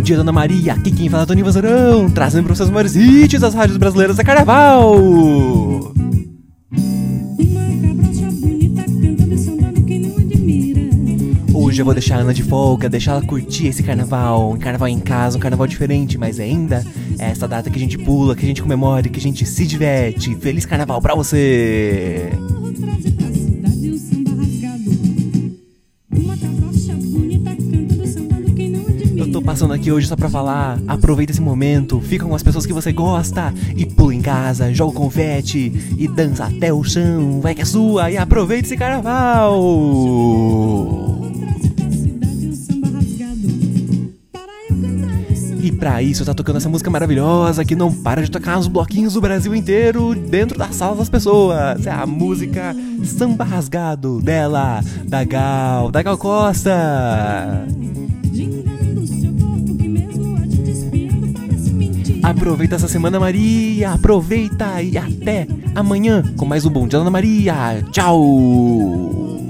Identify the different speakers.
Speaker 1: dia, Dona Maria. Aqui quem fala é Toninho Vazarão, trazendo para vocês os maiores hits das rádios brasileiras da Carnaval. Hoje eu vou deixar a Ana de folga, deixar ela curtir esse carnaval. Um carnaval em casa, um carnaval diferente, mas ainda é essa data que a gente pula, que a gente comemora, que a gente se diverte. Feliz carnaval pra você! Passando aqui hoje só pra falar, aproveita esse momento, fica com as pessoas que você gosta e pula em casa, joga o confete e dança até o chão, vai que é sua e aproveita esse carnaval! E pra isso tá tocando essa música maravilhosa que não para de tocar nos bloquinhos do Brasil inteiro dentro da sala das pessoas. É a música Samba Rasgado dela, da Gal, da Gal Costa. Aproveita essa semana, Maria. Aproveita e até amanhã com mais um Bom Dia Ana Maria. Tchau.